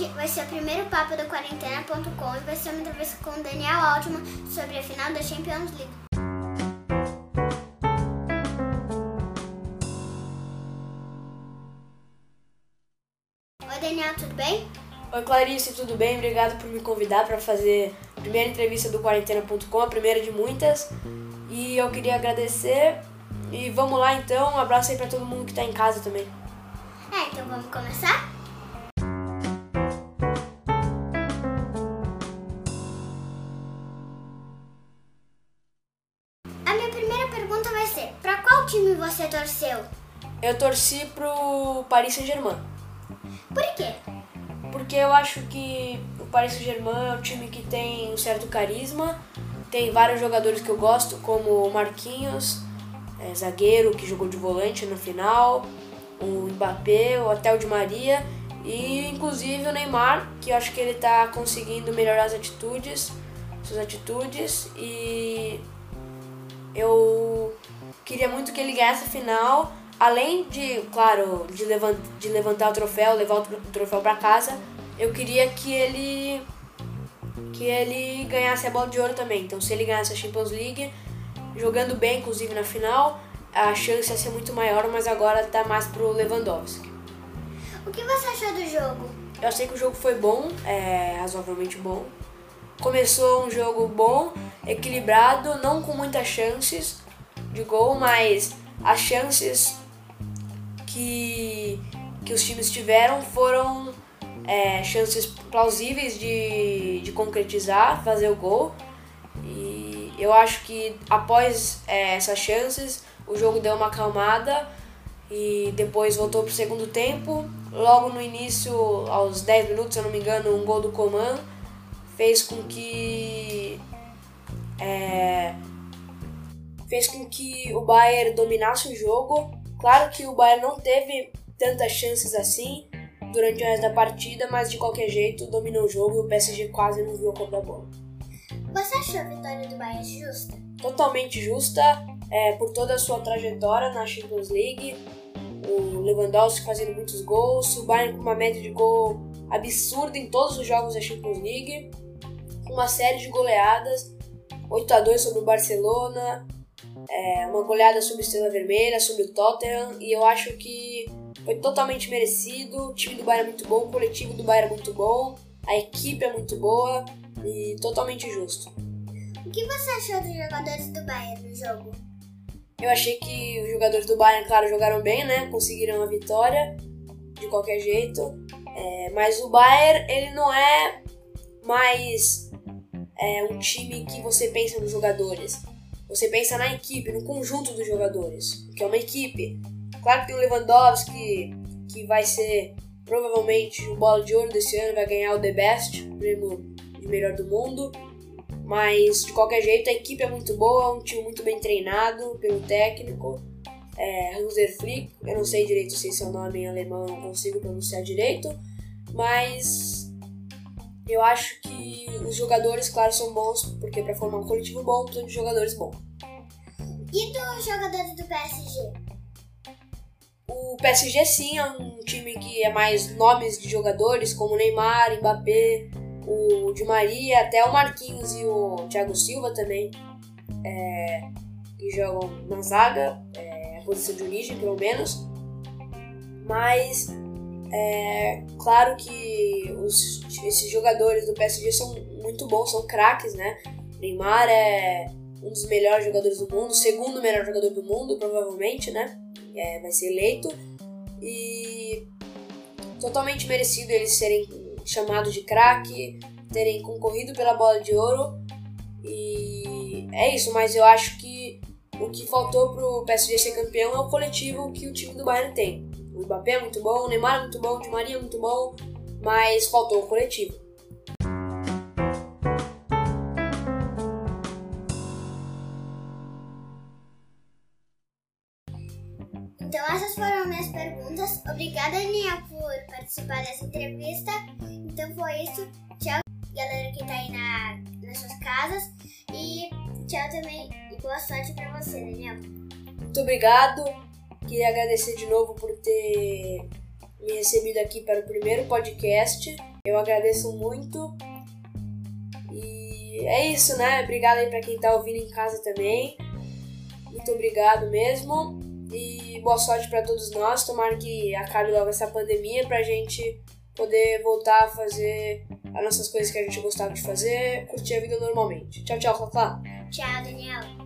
vai ser o primeiro papo da quarentena.com e vai ser uma entrevista com o Daniel Altman sobre a final da Champions League. Oi Daniel, tudo bem? Oi Clarice, tudo bem? Obrigado por me convidar para fazer a primeira entrevista do quarentena.com, a primeira de muitas. E eu queria agradecer. E vamos lá então, um abraço aí para todo mundo que está em casa também. É, então vamos começar? Time você torceu? Eu torci pro Paris Saint-Germain. Por quê? Porque eu acho que o Paris Saint-Germain é um time que tem um certo carisma, tem vários jogadores que eu gosto, como o Marquinhos, é, zagueiro que jogou de volante no final, o Mbappé, o o Di Maria e inclusive o Neymar, que eu acho que ele está conseguindo melhorar as atitudes, suas atitudes e eu queria muito que ele ganhasse a final, além de, claro, de, levant, de levantar o troféu, levar o troféu para casa, eu queria que ele que ele ganhasse a bola de ouro também. Então, se ele ganhasse a Champions League, jogando bem, inclusive na final, a chance ia ser muito maior, mas agora tá mais pro Lewandowski. O que você achou do jogo? Eu achei que o jogo foi bom, é, razoavelmente bom. Começou um jogo bom, equilibrado, não com muitas chances de gol, mas as chances que, que os times tiveram foram é, chances plausíveis de, de concretizar, fazer o gol. E eu acho que após é, essas chances, o jogo deu uma acalmada e depois voltou para o segundo tempo. Logo no início, aos 10 minutos, se eu não me engano, um gol do Coman fez com que é, fez com que o Bayern dominasse o jogo. Claro que o Bayern não teve tantas chances assim durante o resto da partida, mas de qualquer jeito dominou o jogo e o PSG quase não viu a cor da bola. Você achou a vitória do Bayern justa? Totalmente justa, é, por toda a sua trajetória na Champions League. O Lewandowski fazendo muitos gols, o Bayern com uma média de gol absurda em todos os jogos da Champions League, uma série de goleadas, 8 a 2 sobre o Barcelona, é, uma goleada sobre a Estrela Vermelha, sobre o Tottenham, e eu acho que foi totalmente merecido. O time do Bayern é muito bom, o coletivo do Bayern é muito bom, a equipe é muito boa e totalmente justo. O que você achou dos jogadores do Bayern no jogo? Eu achei que os jogadores do Bayern, claro, jogaram bem, né? Conseguiram a vitória de qualquer jeito. É, mas o Bayern, ele não é mais é, um time que você pensa nos jogadores. Você pensa na equipe, no conjunto dos jogadores, que é uma equipe. Claro que tem o Lewandowski, que vai ser provavelmente o bola de ouro desse ano, vai ganhar o The Best, o prêmio de melhor do mundo. Mas de qualquer jeito a equipe é muito boa, um time muito bem treinado pelo técnico. É, Hanser Flick, eu não sei direito se esse é o nome em alemão, não consigo pronunciar direito, mas eu acho que os jogadores, claro, são bons, porque para formar um coletivo bom, precisa de jogadores bons. E dos jogadores do PSG? O PSG sim é um time que é mais nomes de jogadores, como Neymar, Mbappé, o Di Maria, até o Marquinhos e o Thiago Silva também, é, que jogam na zaga, é, posição de origem pelo menos. Mas é claro que os, esses jogadores do PSG são muito bons, são craques, né? Neymar é um dos melhores jogadores do mundo, segundo melhor jogador do mundo, provavelmente, né? É, vai ser eleito. E totalmente merecido eles serem chamados de craque, terem concorrido pela bola de ouro. E é isso, mas eu acho que o que faltou pro PSG ser campeão é o coletivo que o time do Bayern tem. O Mbappé é muito bom, o Neymar é muito bom, o Di Maria é muito bom, mas faltou o coletivo. Então essas foram minhas perguntas. Obrigada, Aninha, por participar dessa entrevista. Então foi isso. Tchau, galera que tá aí na, nas suas casas. E tchau também. E boa sorte pra você, Daniel. Muito obrigado. Queria agradecer de novo por ter me recebido aqui para o primeiro podcast. Eu agradeço muito. E é isso, né? Obrigado aí para quem tá ouvindo em casa também. Muito obrigado mesmo. E boa sorte para todos nós. Tomara que acabe logo essa pandemia pra gente poder voltar a fazer as nossas coisas que a gente gostava de fazer, curtir a vida normalmente. Tchau, tchau, Cacá. Tchau, Daniel.